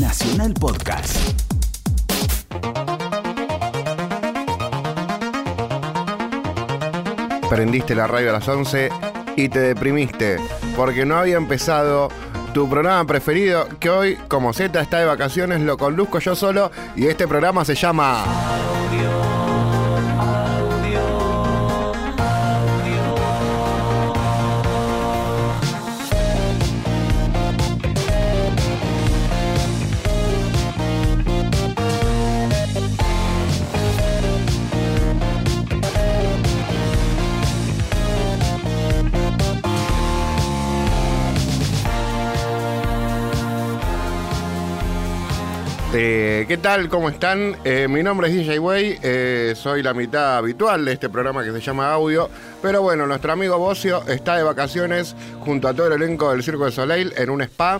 Nacional Podcast. Prendiste la radio a las 11 y te deprimiste porque no había empezado tu programa preferido que hoy, como Z está de vacaciones, lo conduzco yo solo y este programa se llama... Eh, ¿Qué tal? ¿Cómo están? Eh, mi nombre es DJ Way, eh, soy la mitad habitual de este programa que se llama Audio, pero bueno, nuestro amigo Bocio está de vacaciones junto a todo el elenco del Circo de Soleil en un spa.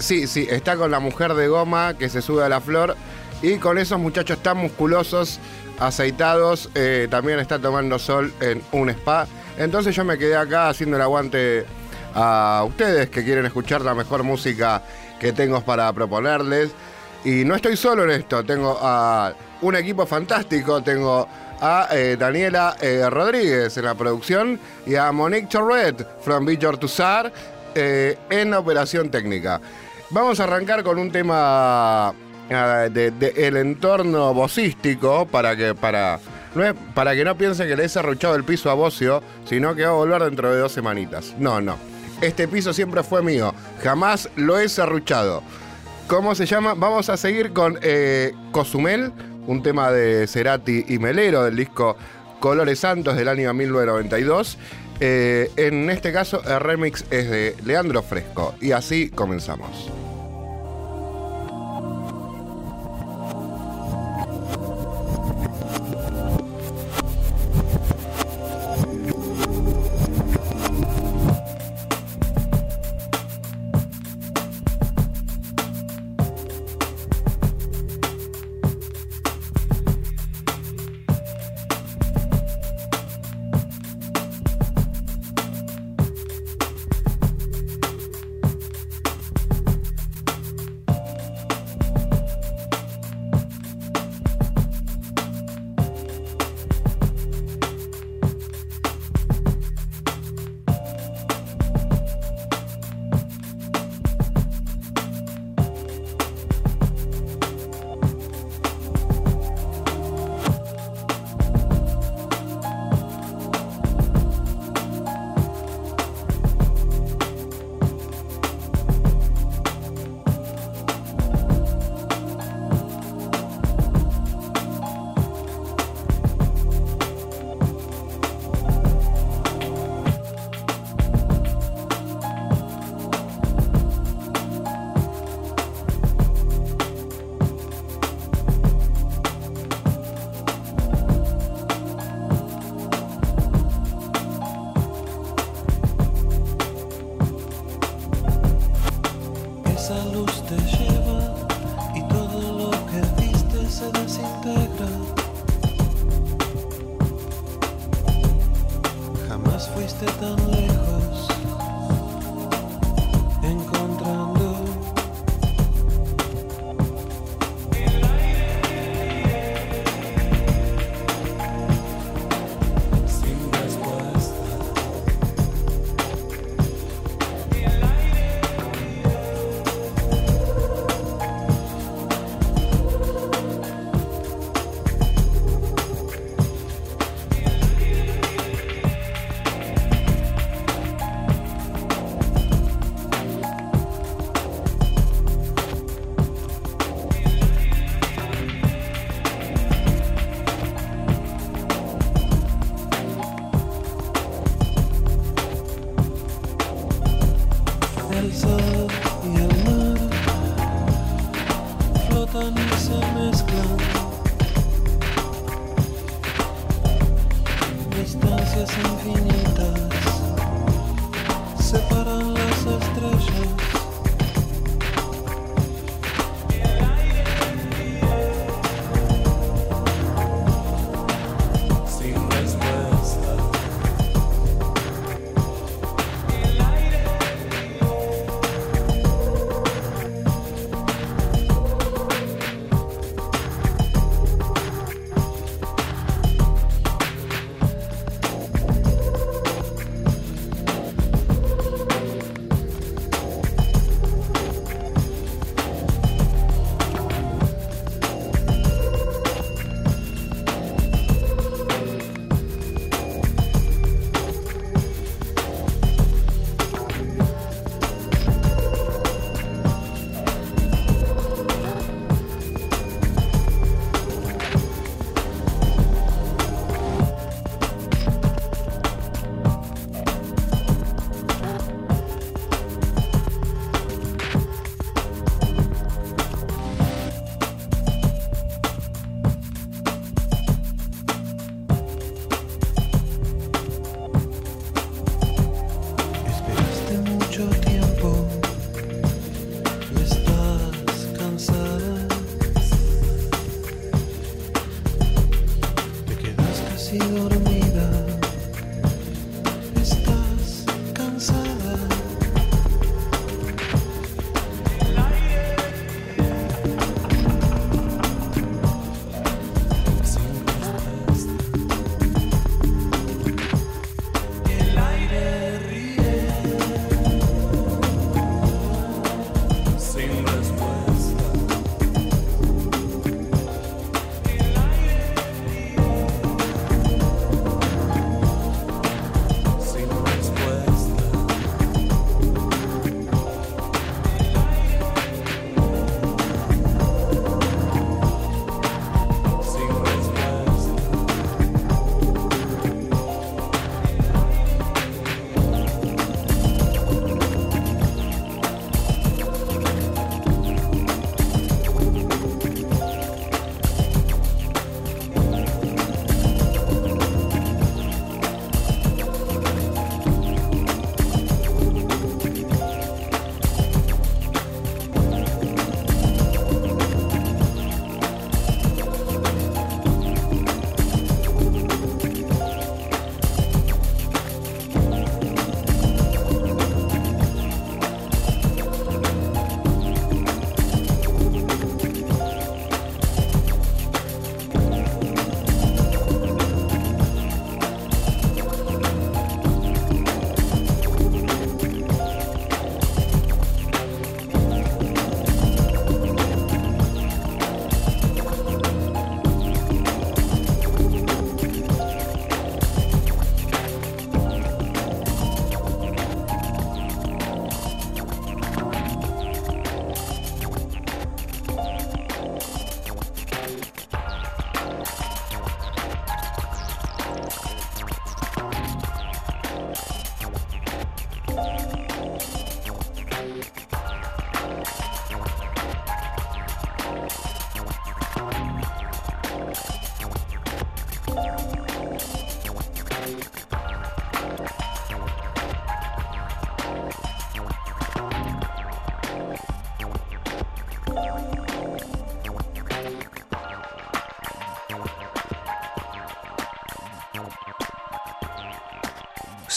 sí, sí, está con la mujer de goma que se sube a la flor y con esos muchachos tan musculosos, aceitados, también está tomando sol en un spa. Entonces yo me quedé acá haciendo el aguante a ustedes que quieren escuchar la mejor música que tengo para proponerles. Y no estoy solo en esto, tengo a un equipo fantástico, tengo a eh, Daniela eh, Rodríguez en la producción y a Monique Torret from Villor Tussar eh, en la operación técnica. Vamos a arrancar con un tema del de, el entorno vocístico para que, para, no es, para que no piensen que le he cerruchado el piso a Bocio, sino que va a volver dentro de dos semanitas. No, no. Este piso siempre fue mío, jamás lo he cerruchado. ¿Cómo se llama? Vamos a seguir con eh, Cozumel, un tema de Cerati y Melero del disco Colores Santos del año 1992. Eh, en este caso, el remix es de Leandro Fresco. Y así comenzamos.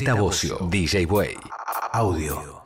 Z Bocio, DJ Way, Audio.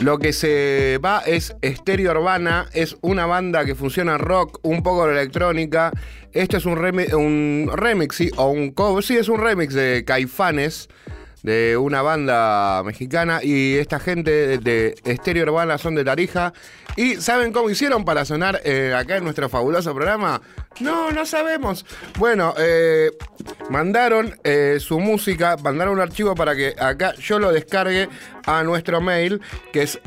Lo que se va es Estéreo Urbana, es una banda que funciona rock, un poco de electrónica. Esto es un, un remix, sí, o un cover, sí, es un remix de Caifanes, de una banda mexicana. Y esta gente de Estéreo Urbana son de Tarija. ¿Y saben cómo hicieron para sonar eh, acá en nuestro fabuloso programa? No, no sabemos. Bueno, eh, mandaron eh, su música, mandaron un archivo para que acá yo lo descargue a nuestro mail, que es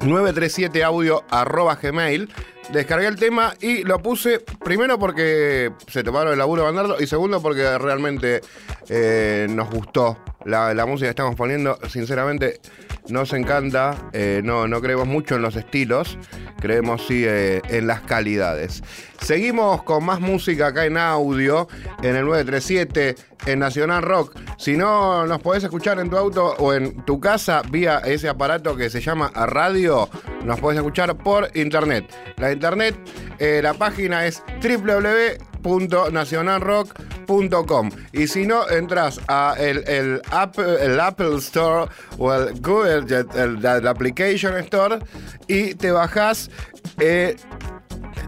937audio.gmail. descargué el tema y lo puse primero porque se tomaron el laburo de mandarlo y segundo porque realmente eh, nos gustó la, la música que estamos poniendo. Sinceramente, nos encanta, eh, no, no creemos mucho en los estilos, creemos sí eh, en las calidades. Seguimos con más música acá en audio, en el 937, en Nacional Rock. Si no nos podés escuchar en tu auto o en tu casa vía ese aparato que se llama radio, nos podés escuchar por internet. La internet, eh, la página es www.nacionalrock.com y si no entras a el, el, Apple, el Apple Store o el Google el, Application Store y te bajás eh,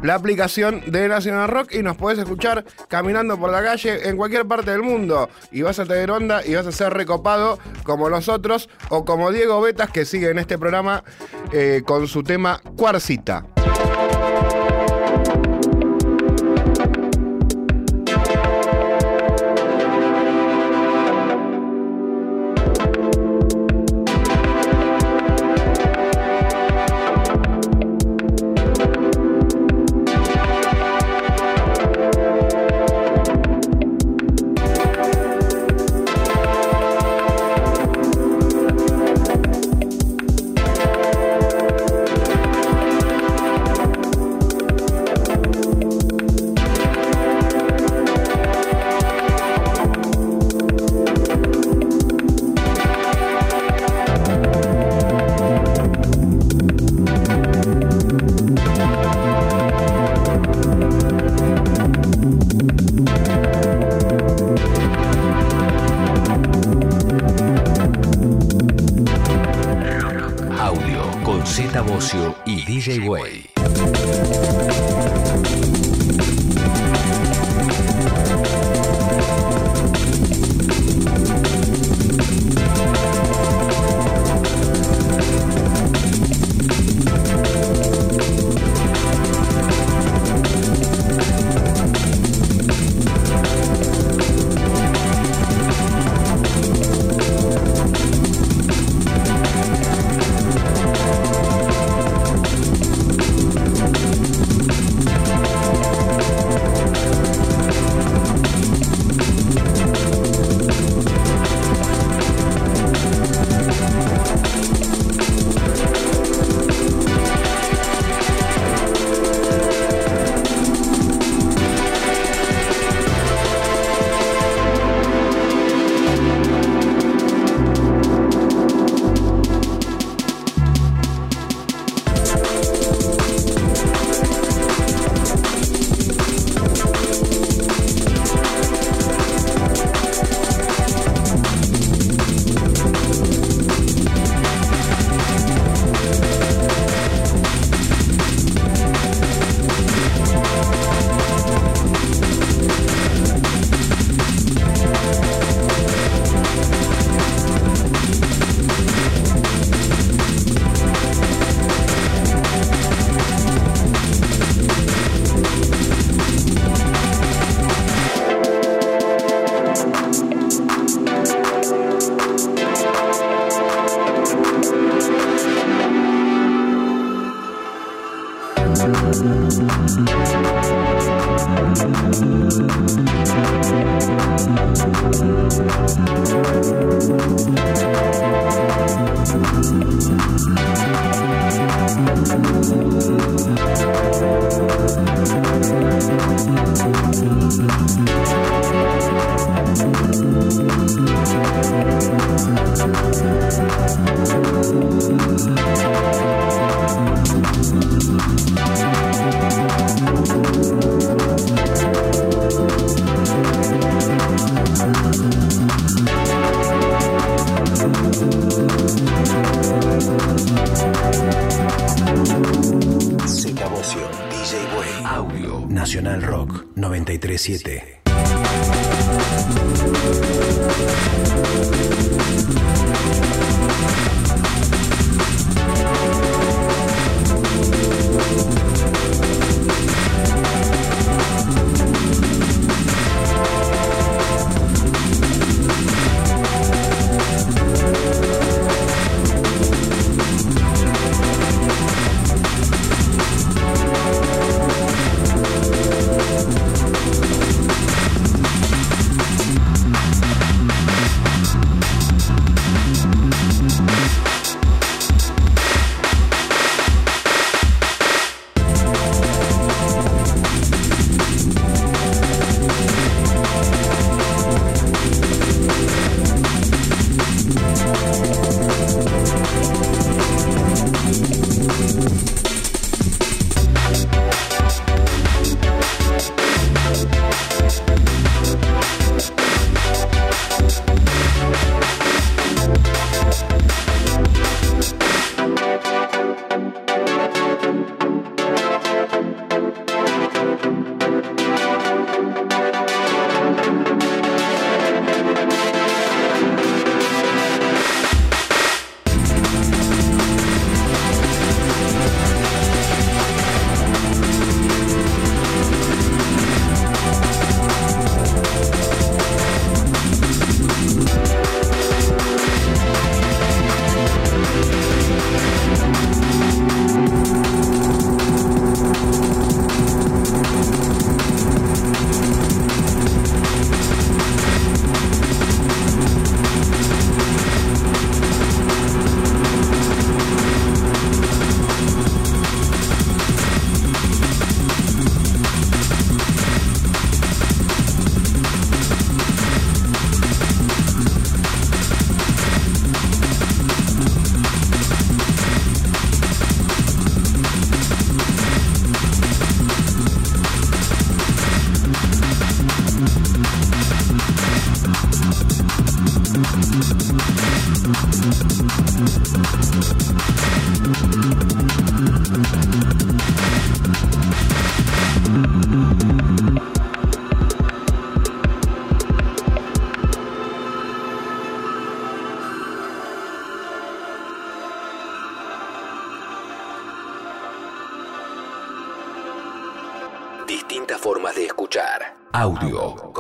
la aplicación de Nacional Rock y nos podés escuchar caminando por la calle en cualquier parte del mundo. Y vas a tener onda y vas a ser recopado como nosotros o como Diego Betas que sigue en este programa eh, con su tema Cuarcita. 937.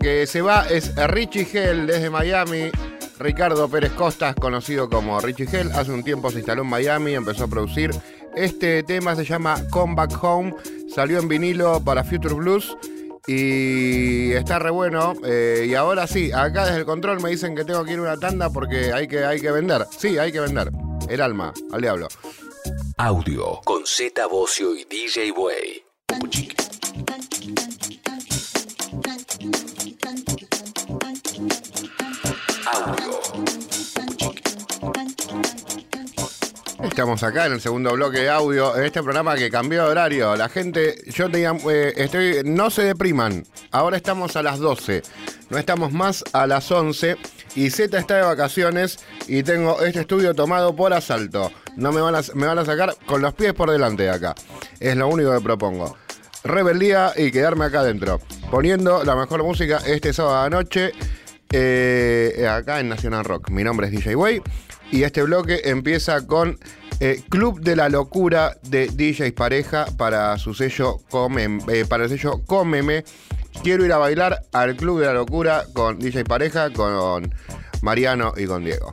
Que se va es Richie Hell desde Miami. Ricardo Pérez Costas, conocido como Richie Hell, hace un tiempo se instaló en Miami, empezó a producir. Este tema se llama Come Back Home, salió en vinilo para Future Blues y está re bueno. Eh, y ahora sí, acá desde el control me dicen que tengo que ir a una tanda porque hay que, hay que vender. Sí, hay que vender. El alma, al diablo. Audio con Z Bocio y DJ Way. Estamos acá en el segundo bloque de audio, en este programa que cambió de horario. La gente, yo tenía, eh, estoy, no se depriman, ahora estamos a las 12, no estamos más a las 11 y Z está de vacaciones y tengo este estudio tomado por asalto. No me van a, me van a sacar con los pies por delante de acá. Es lo único que propongo. Rebeldía y quedarme acá adentro. Poniendo la mejor música este sábado anoche eh, acá en National Rock. Mi nombre es DJ Way y este bloque empieza con eh, Club de la Locura de DJs Pareja para su sello Come, eh, para el sello Cómeme. Quiero ir a bailar al Club de la Locura con DJ Pareja, con Mariano y con Diego.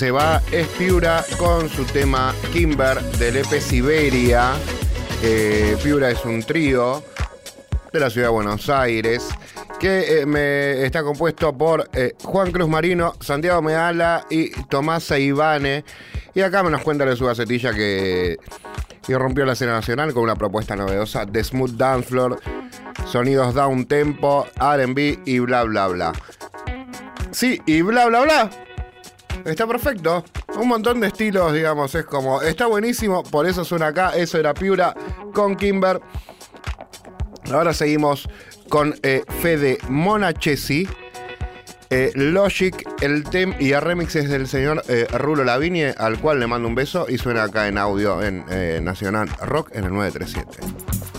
Se va es Piura con su tema Kimber del EP Siberia. Eh, Piura es un trío de la ciudad de Buenos Aires que eh, me está compuesto por eh, Juan Cruz Marino, Santiago Medala y Tomás Ivane. Y acá me nos cuenta de su gacetilla que, que rompió la escena nacional con una propuesta novedosa de smooth dance floor, sonidos down tempo, RB y bla bla bla. Sí, y bla bla bla. Está perfecto. Un montón de estilos, digamos. Es como. Está buenísimo. Por eso suena acá. Eso era Piura con Kimber. Ahora seguimos con eh, Fede Monachesi. eh, Logic, el tem y el remix es del señor eh, Rulo Lavigne, al cual le mando un beso y suena acá en audio en eh, Nacional Rock en el 937.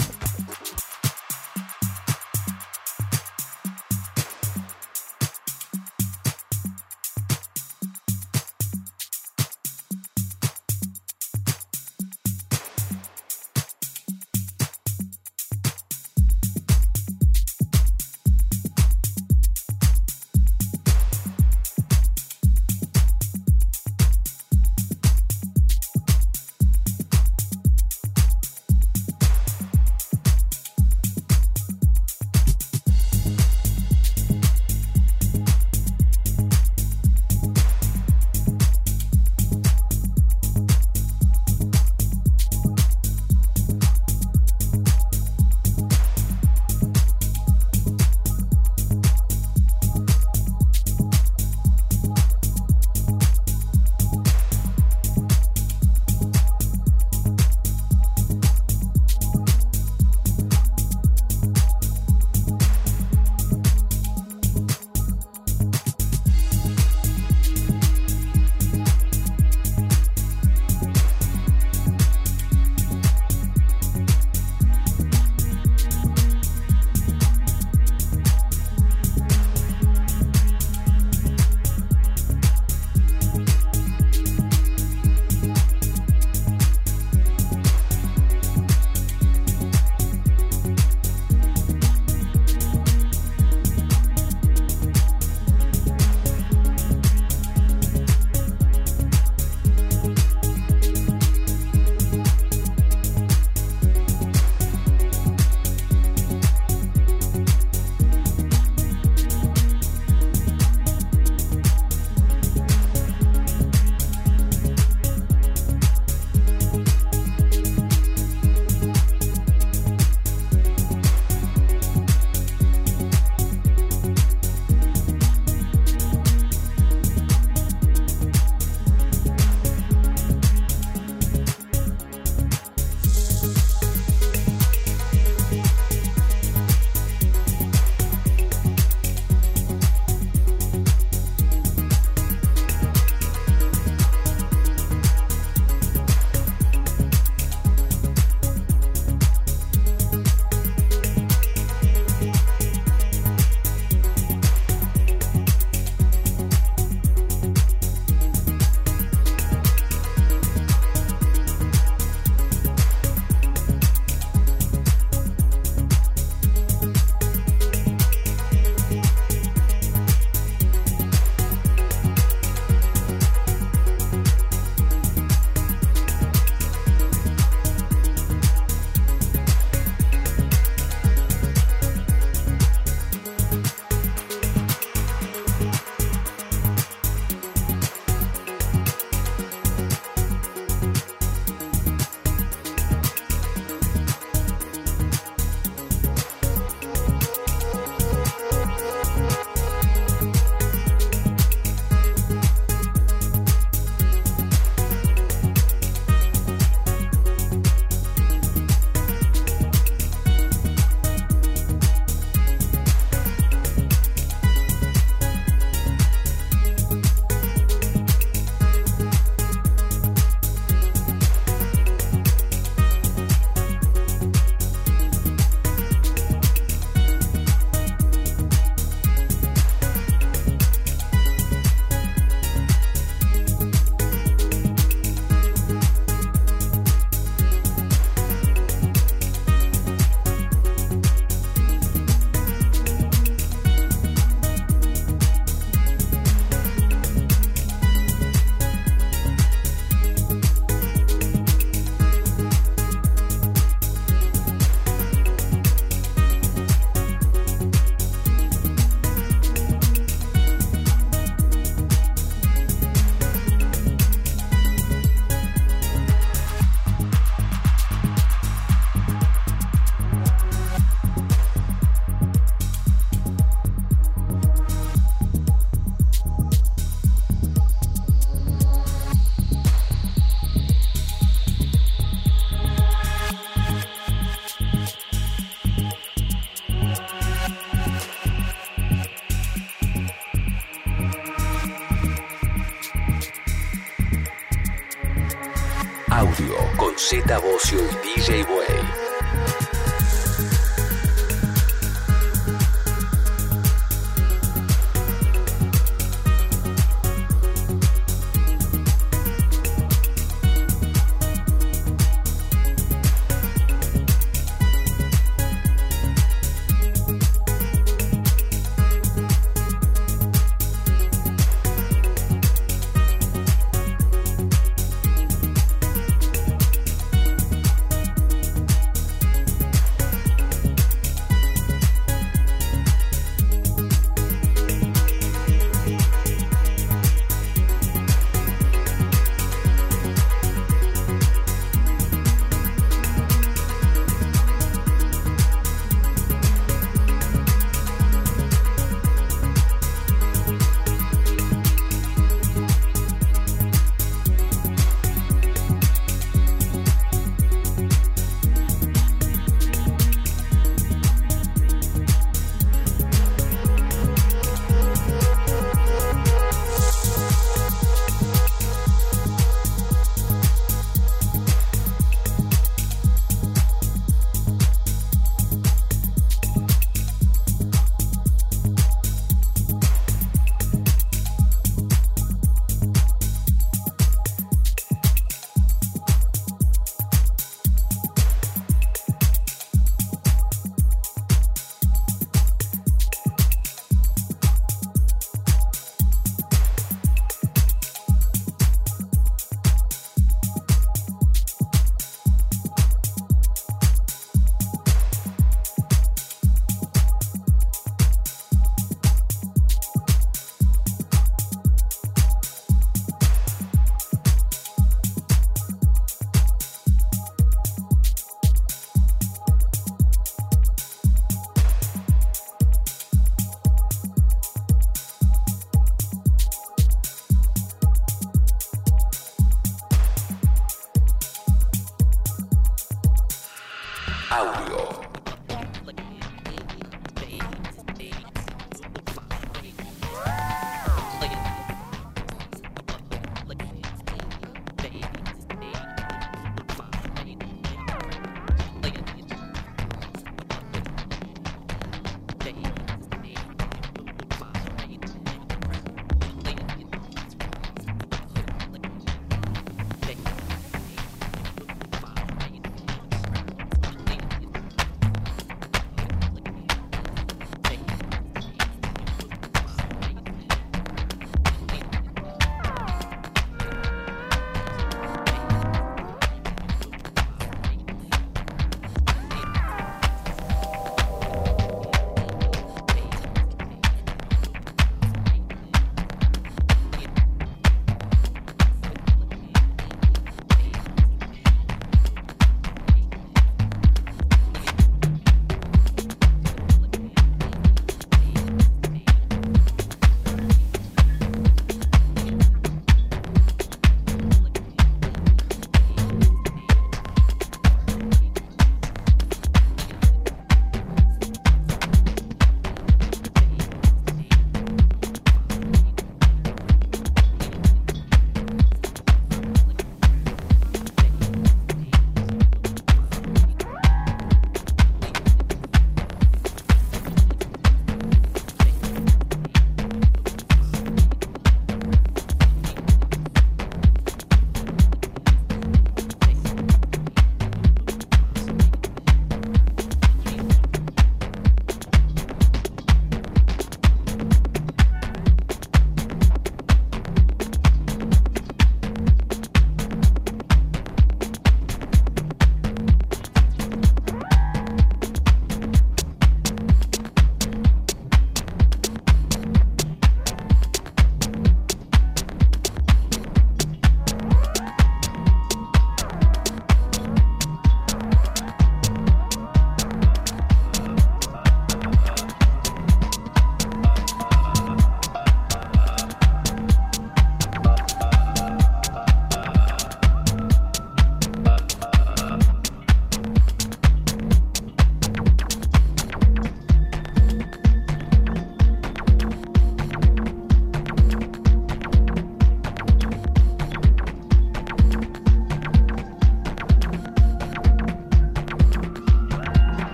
Z Bocio y DJ Way.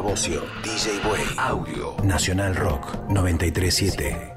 Bocio, DJ Way, Audio, Nacional Rock 937.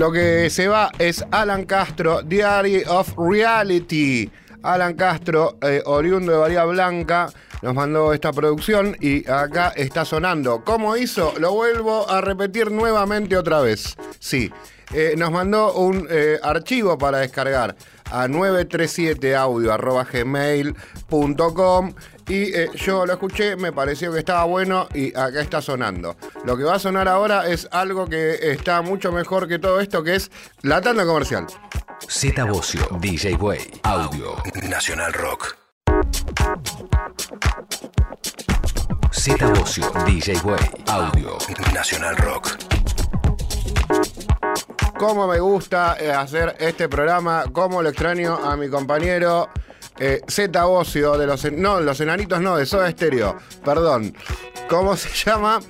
Lo que se va es Alan Castro, Diary of Reality. Alan Castro, eh, oriundo de Bahía Blanca, nos mandó esta producción y acá está sonando. ¿Cómo hizo? Lo vuelvo a repetir nuevamente otra vez. Sí, eh, nos mandó un eh, archivo para descargar a 937audio.gmail.com y eh, yo lo escuché, me pareció que estaba bueno y acá está sonando. Lo que va a sonar ahora es algo que está mucho mejor que todo esto, que es la tanda comercial. Z Bocio, DJ Way, Audio, Nacional Rock. Z Bocio, DJ Way, Audio, Nacional Rock. Cómo me gusta eh, hacer este programa, cómo lo extraño a mi compañero eh, Z Bocio de los... No, los enanitos no, de Soda Stereo, perdón. ¿Cómo se llama?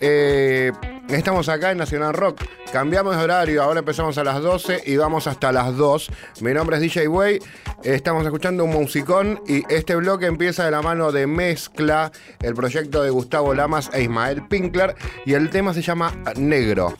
Eh, estamos acá en Nacional Rock. Cambiamos de horario, ahora empezamos a las 12 y vamos hasta las 2. Mi nombre es DJ Way, estamos escuchando un musicón y este bloque empieza de la mano de Mezcla, el proyecto de Gustavo Lamas e Ismael Pinkler y el tema se llama Negro.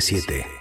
937.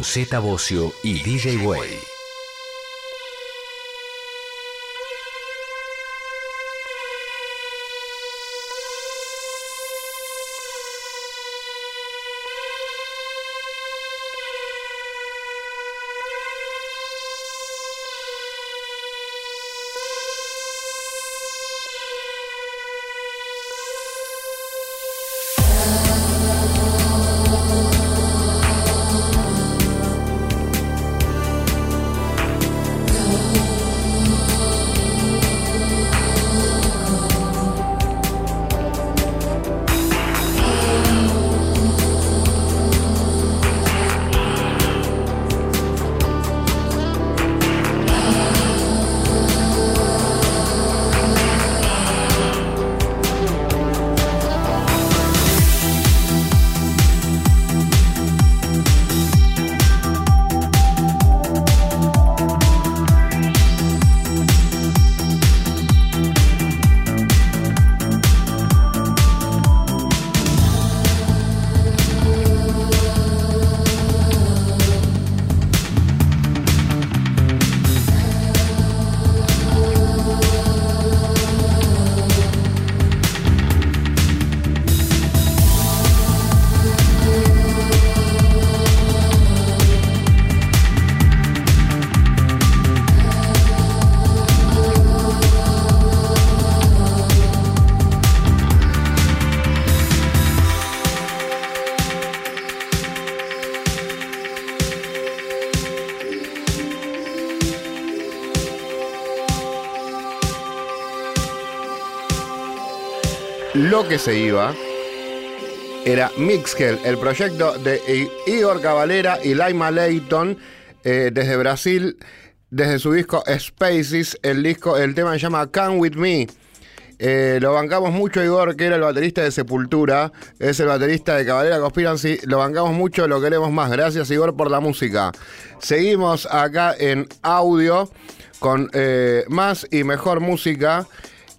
Con Z y DJ Way. Que se iba era Mixkel, el proyecto de Igor Cavalera y Laima Leighton eh, desde Brasil, desde su disco Spaces, el disco, el tema se llama Come With Me. Eh, lo bancamos mucho Igor, que era el baterista de Sepultura, es el baterista de Cavalera Conspiracy, lo bancamos mucho, lo queremos más. Gracias Igor por la música. Seguimos acá en audio con eh, más y mejor música.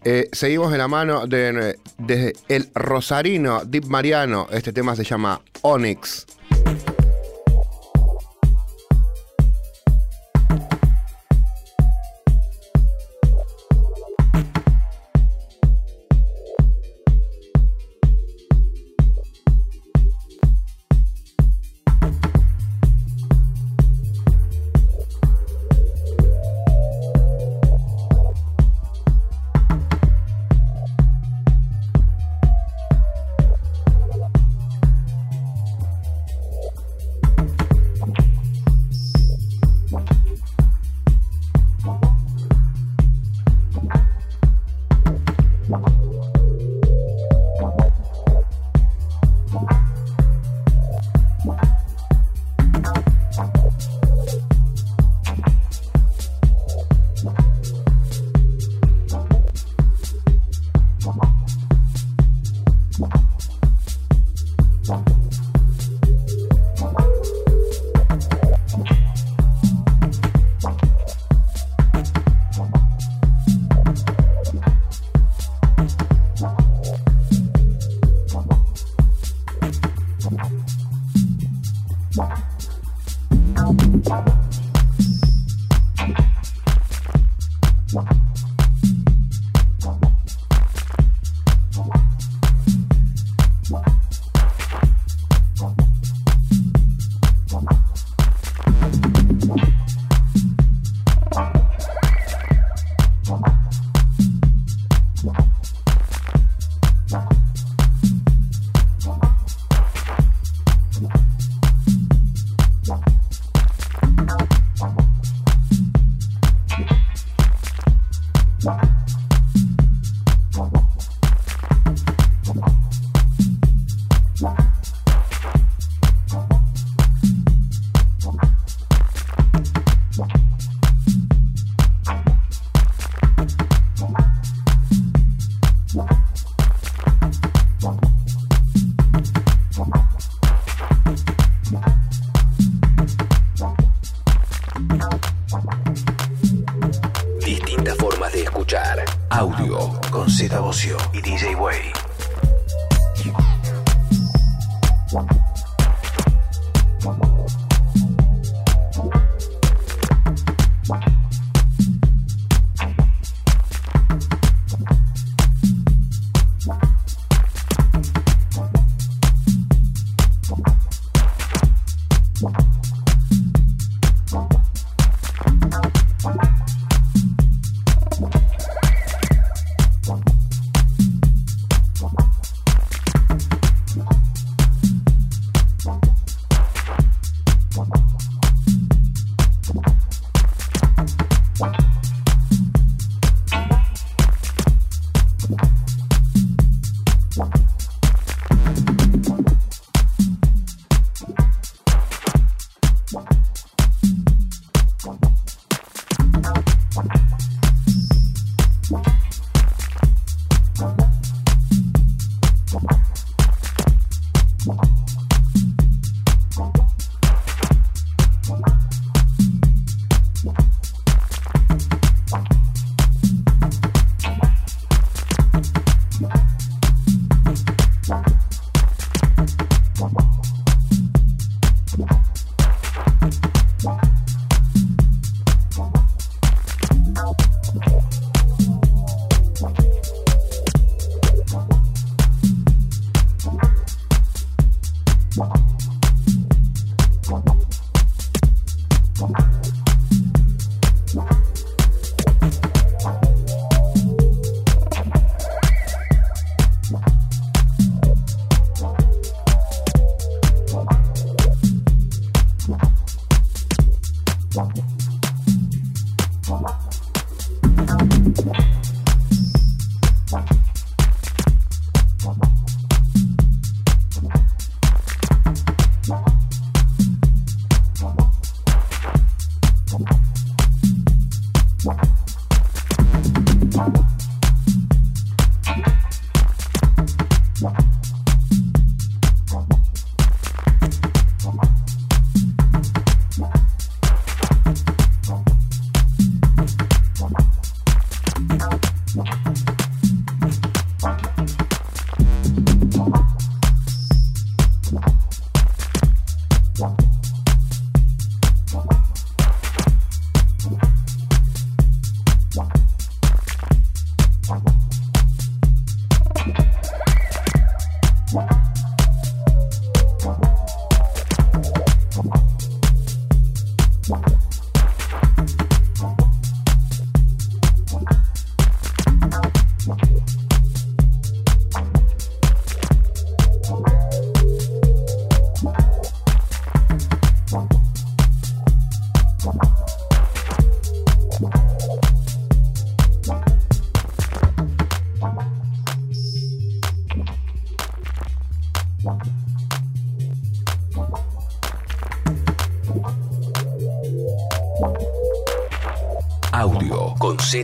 Eh, seguimos en la mano de, de el Rosarino Deep Mariano. Este tema se llama Onyx.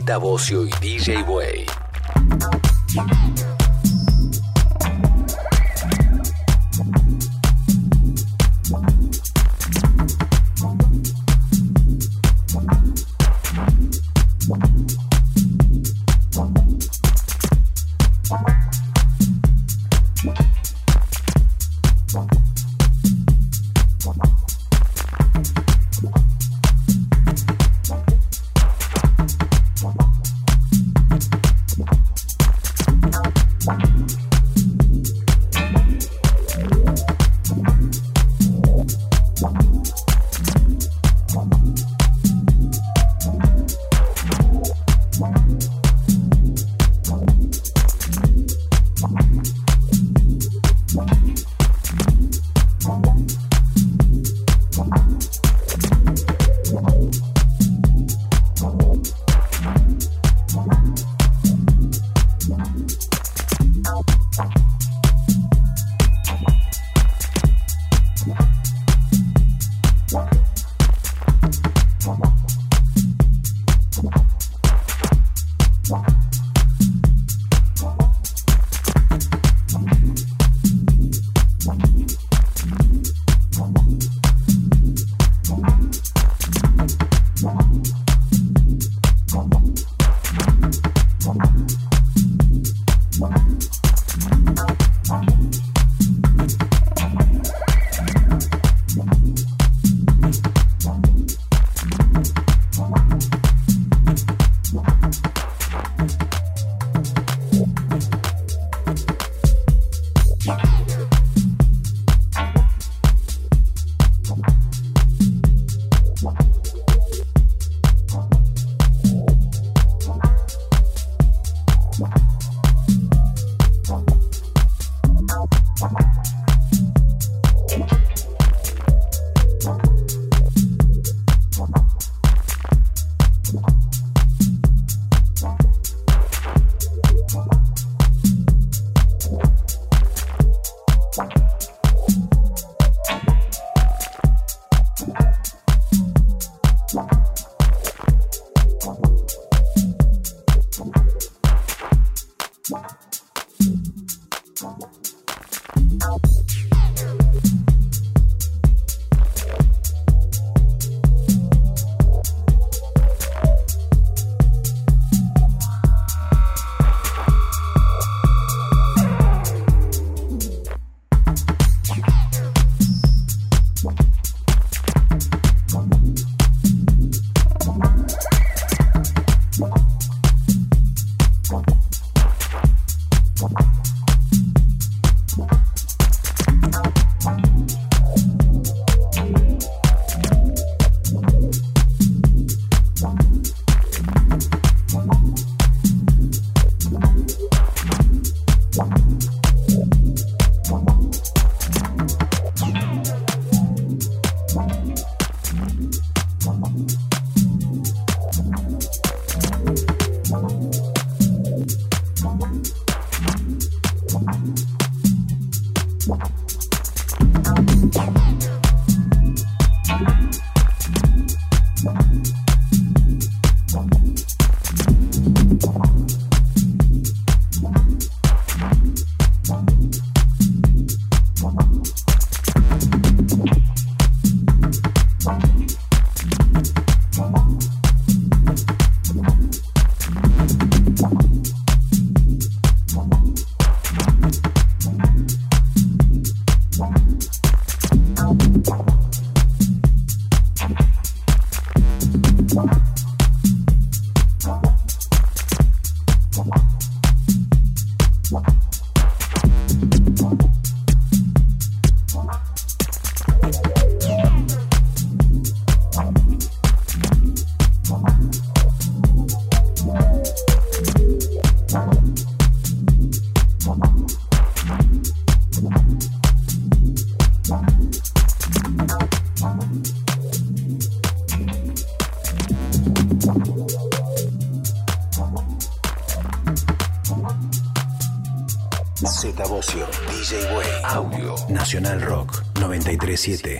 Z Bocio y DJ Way. 937.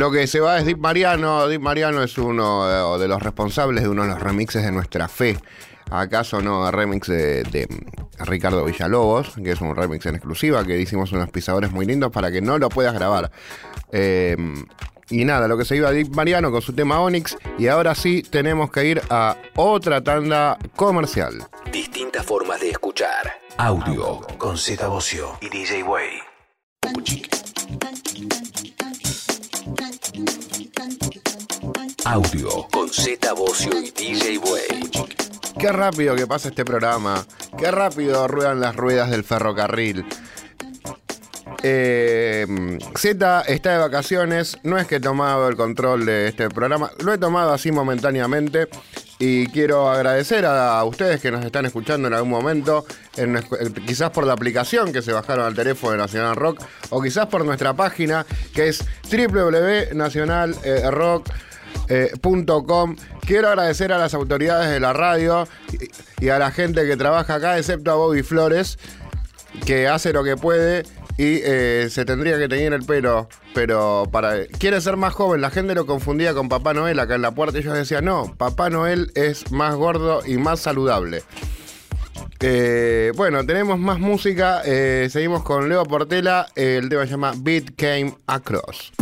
Lo que se va es Deep Mariano. Deep Mariano es uno de los responsables de uno de los remixes de Nuestra Fe. ¿Acaso no? Remix de, Ricardo Villalobos, que es un remix en exclusiva, que hicimos unos pisadores muy lindos para que no lo puedas grabar. Em, y nada, lo que se iba Deep Mariano con su tema Onyx. Y ahora sí tenemos que ir a otra tanda comercial. Distintas formas de escuchar. Audio con Z Bocio y DJ Way. Audio con Z Bocio y DJ Way. Qué rápido que pasa este programa. Qué rápido ruedan las ruedas del ferrocarril. Eh, Z está de vacaciones, no es que he tomado el control de este programa, lo he tomado así momentáneamente y quiero agradecer a, ustedes que nos están escuchando en algún momento, quizás por la aplicación que se bajaron al teléfono de Nacional Rock o quizás por nuestra página que es www.nacionalrock.com. Quiero agradecer a las autoridades de la radio y a la gente que trabaja acá, excepto a Bobby Flores, que hace lo que puede y eh, se tendría que tener el pelo, pero para quiere ser más joven. La gente lo confundía con Papá Noel acá en la puerta. Ellos decían, no, Papá Noel es más gordo y más saludable. Eh, bueno, tenemos más música. Eh, seguimos con Leo Portela. el tema se llama Beat Came Across.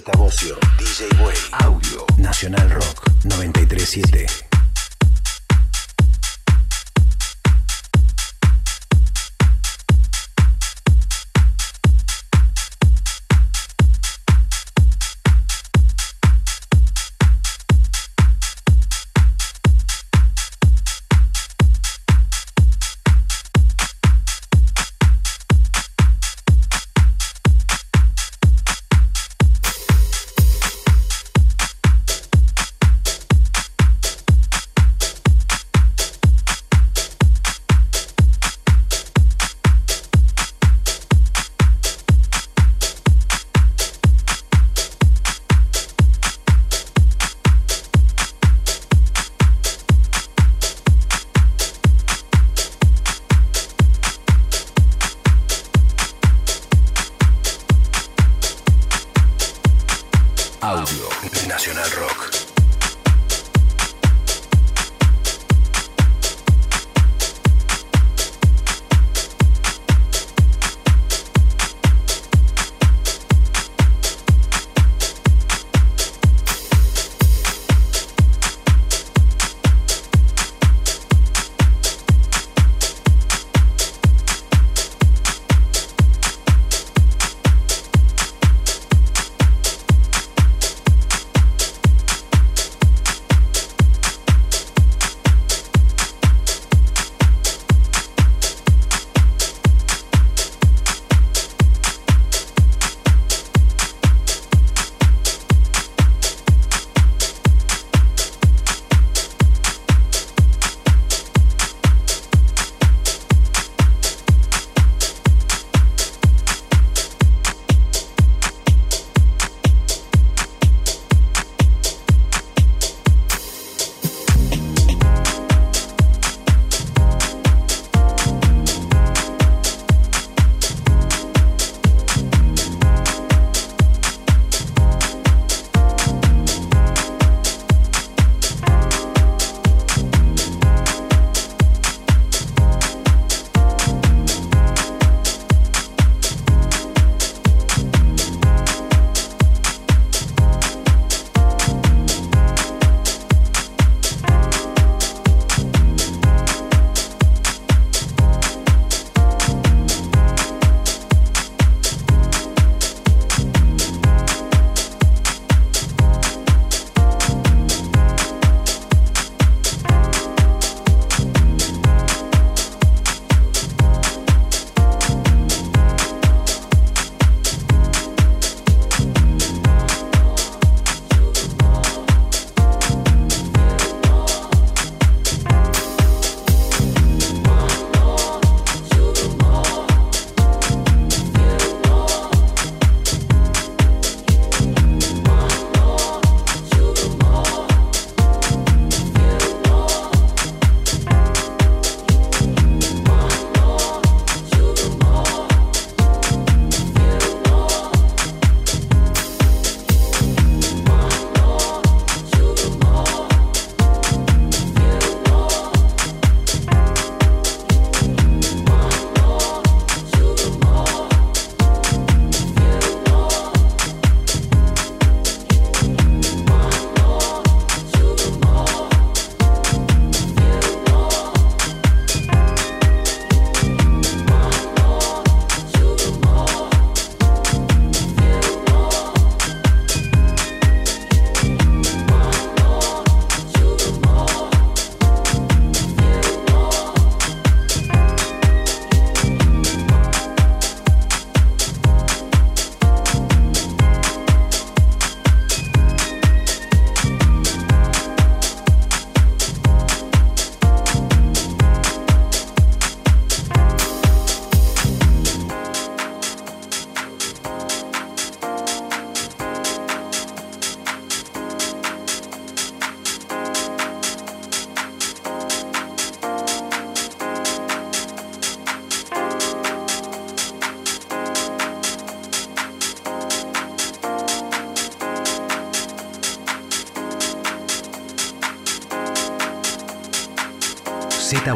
Z Bocio,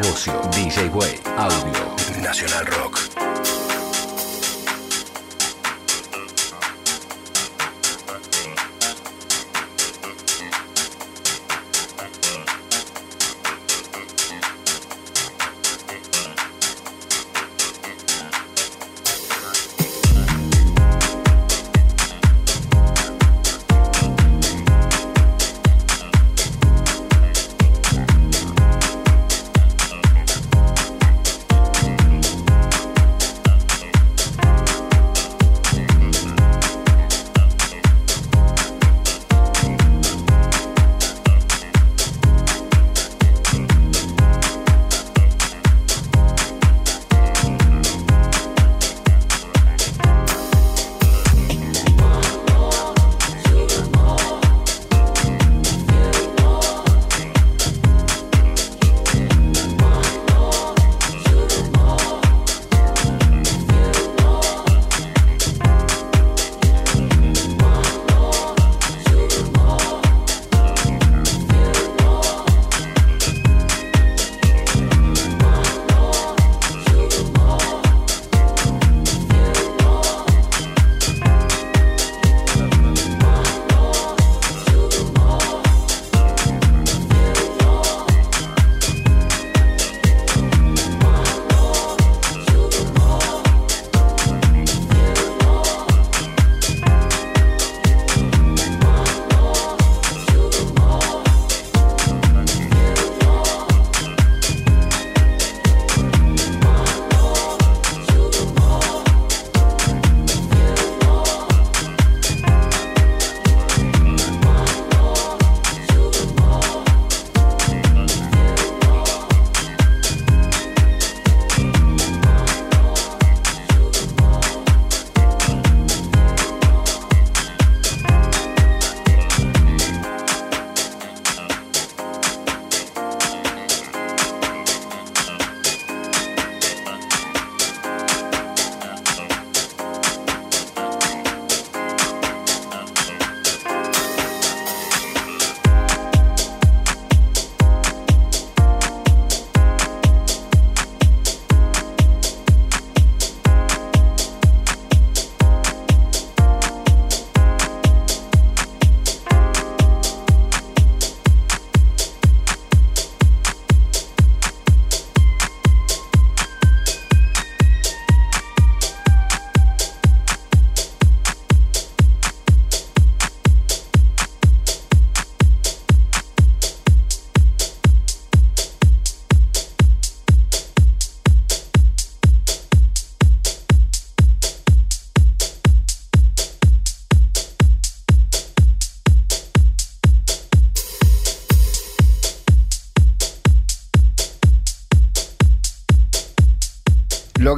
DJ Way, Audio, Nacional Rock.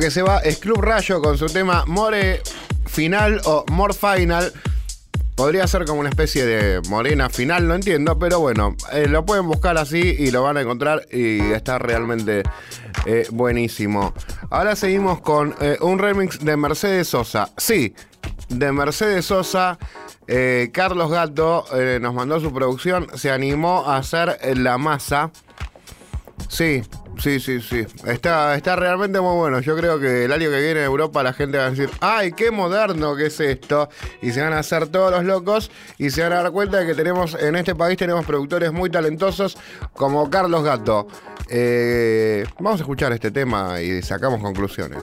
Que se va es Club Rayo con su tema More Final o More Final. Podría ser como una especie de morena final, no entiendo, pero bueno, eh, lo pueden buscar así y lo van a encontrar y está realmente eh, buenísimo. Ahora seguimos con eh, un remix de Mercedes Sosa. Sí, de Mercedes Sosa. Carlos Gato nos mandó su producción, se animó a hacer la masa. Sí, Sí, sí, sí. Está, está realmente muy bueno. Yo creo que el año que viene en Europa la gente va a decir, ¡ay, qué moderno que es esto! Y se van a hacer todos los locos y se van a dar cuenta de que tenemos en este país tenemos productores muy talentosos como Carlos Gato. Eh, vamos a escuchar este tema y sacamos conclusiones.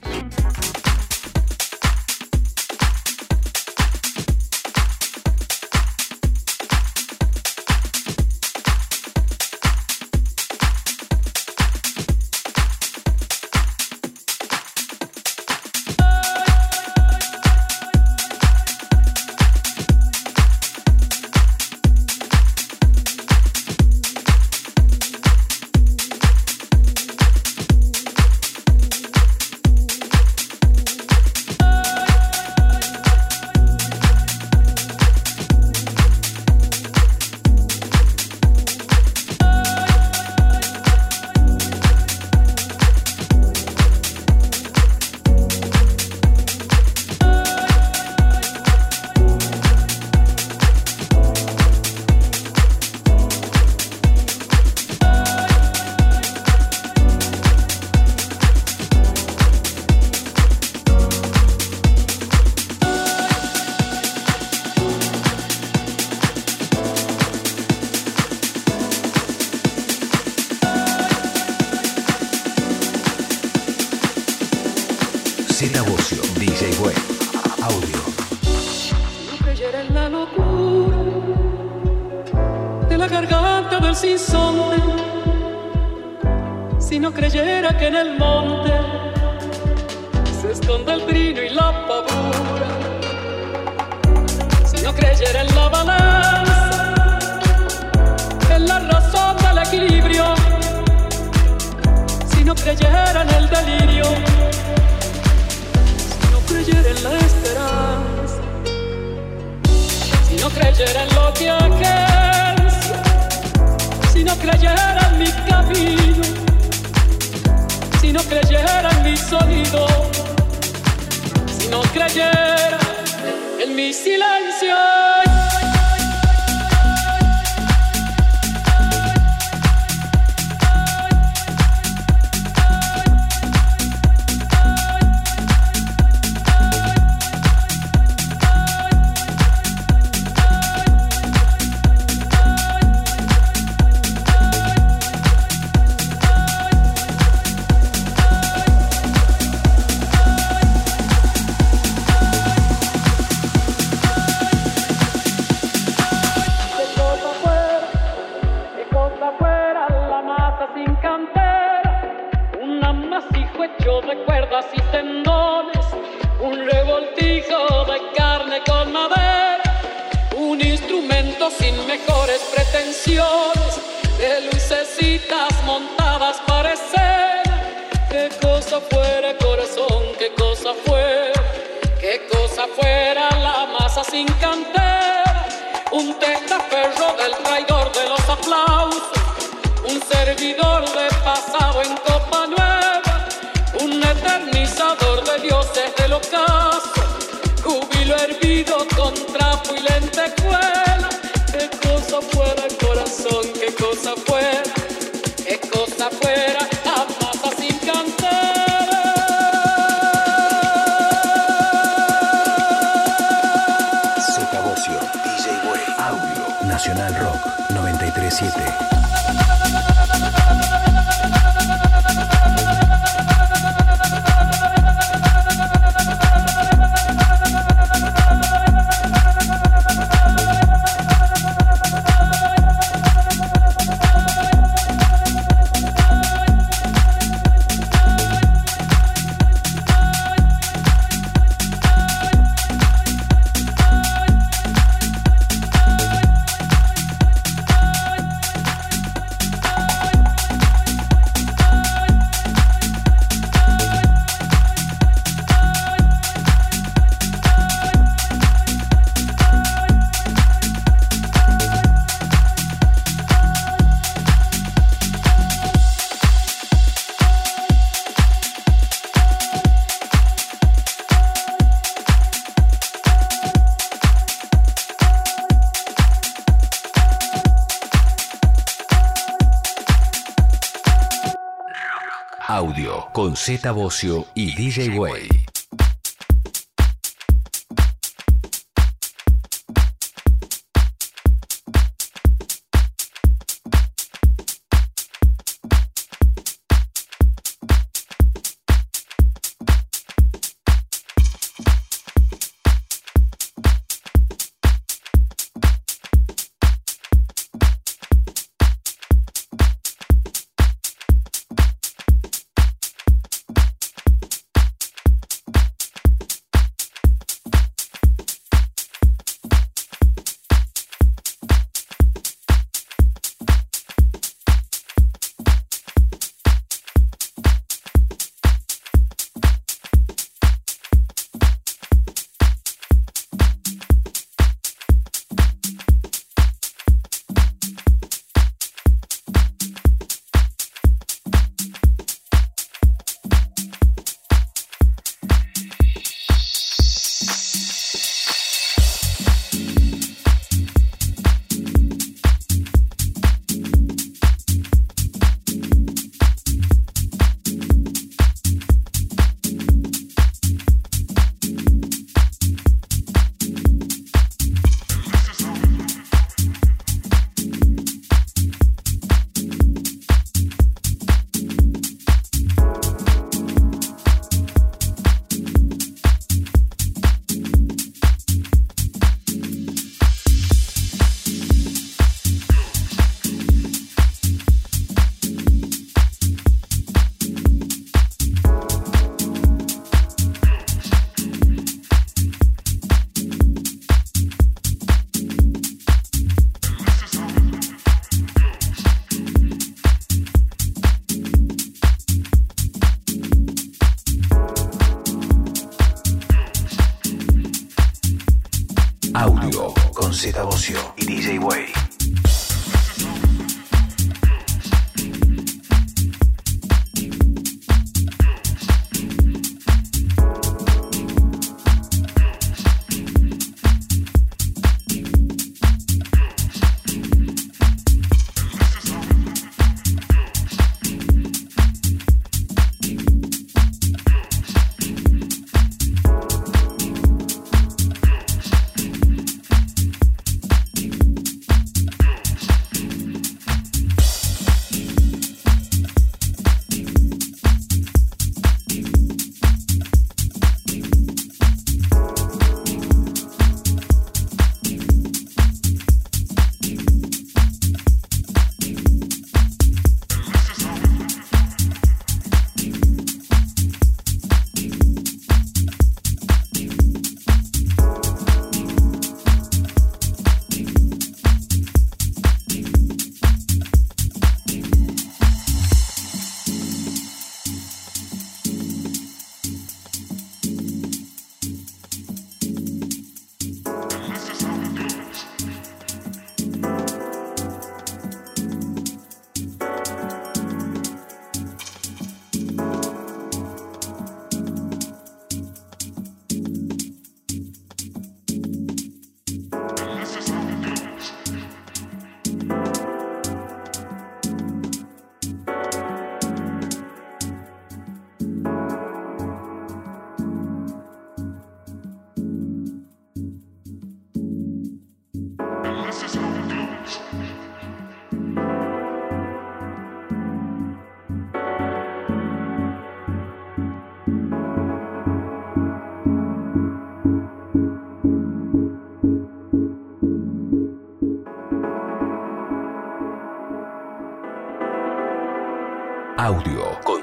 Bocio y DJ Way.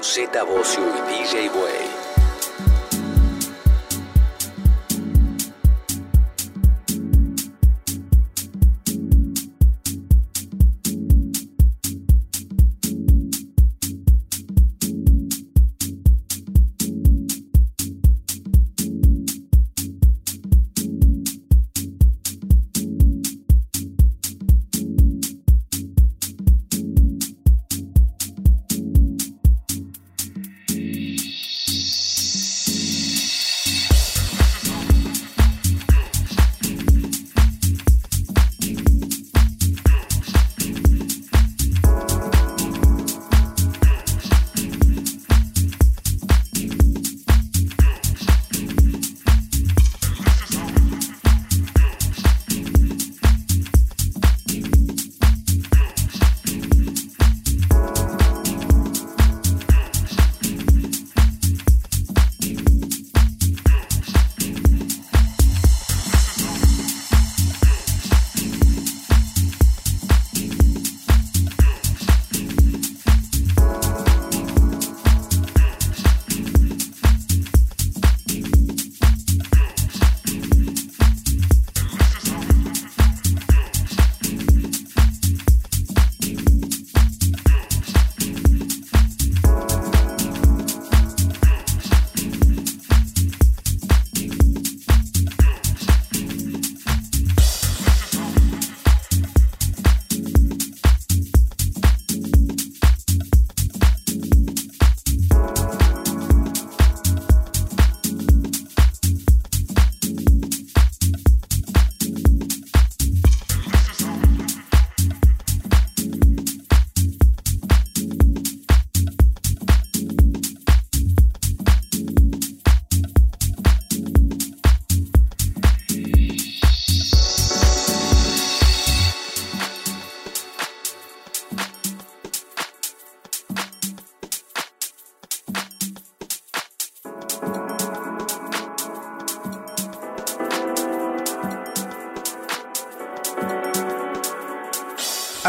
Z Bocio y DJ Way.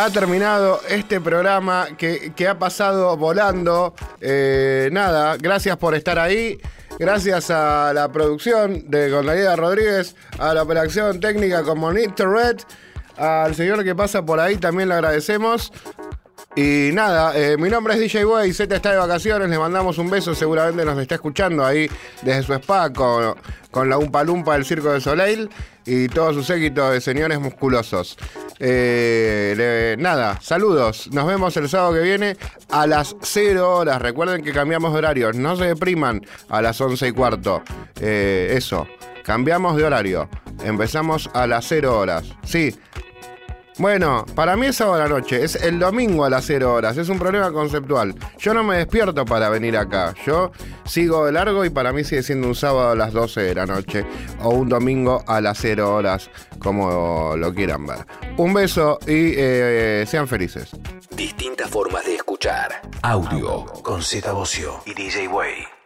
Ha terminado este programa que, que ha pasado volando. Eh, nada, gracias por estar ahí. Gracias a la producción de Gonzalida Rodríguez, a la operación técnica con Monitor Red, al señor que pasa por ahí también le agradecemos. Y nada, eh, mi nombre es DJ Boy, Z está de vacaciones, le mandamos un beso, seguramente nos está escuchando ahí desde su spa con, con la Umpa Lumpa del Circo de Soleil y todo su séquito de señores musculosos. Eh, nada, saludos, nos vemos el sábado que viene a las 0 horas, recuerden que cambiamos de horario, no se depriman a las 11 y cuarto, Eh, eso, cambiamos de horario, empezamos a las 0 horas, sí. Bueno, para mí es sábado a la noche, es el domingo a las 0 horas, es un problema conceptual. Yo no me despierto para venir acá, yo sigo de largo y para mí sigue siendo un sábado a las 12 de la noche o un domingo a las 0 horas, como lo quieran ver. Un beso y eh, sean felices. Distintas formas de escuchar. Audio con Z Bocio y DJ Way.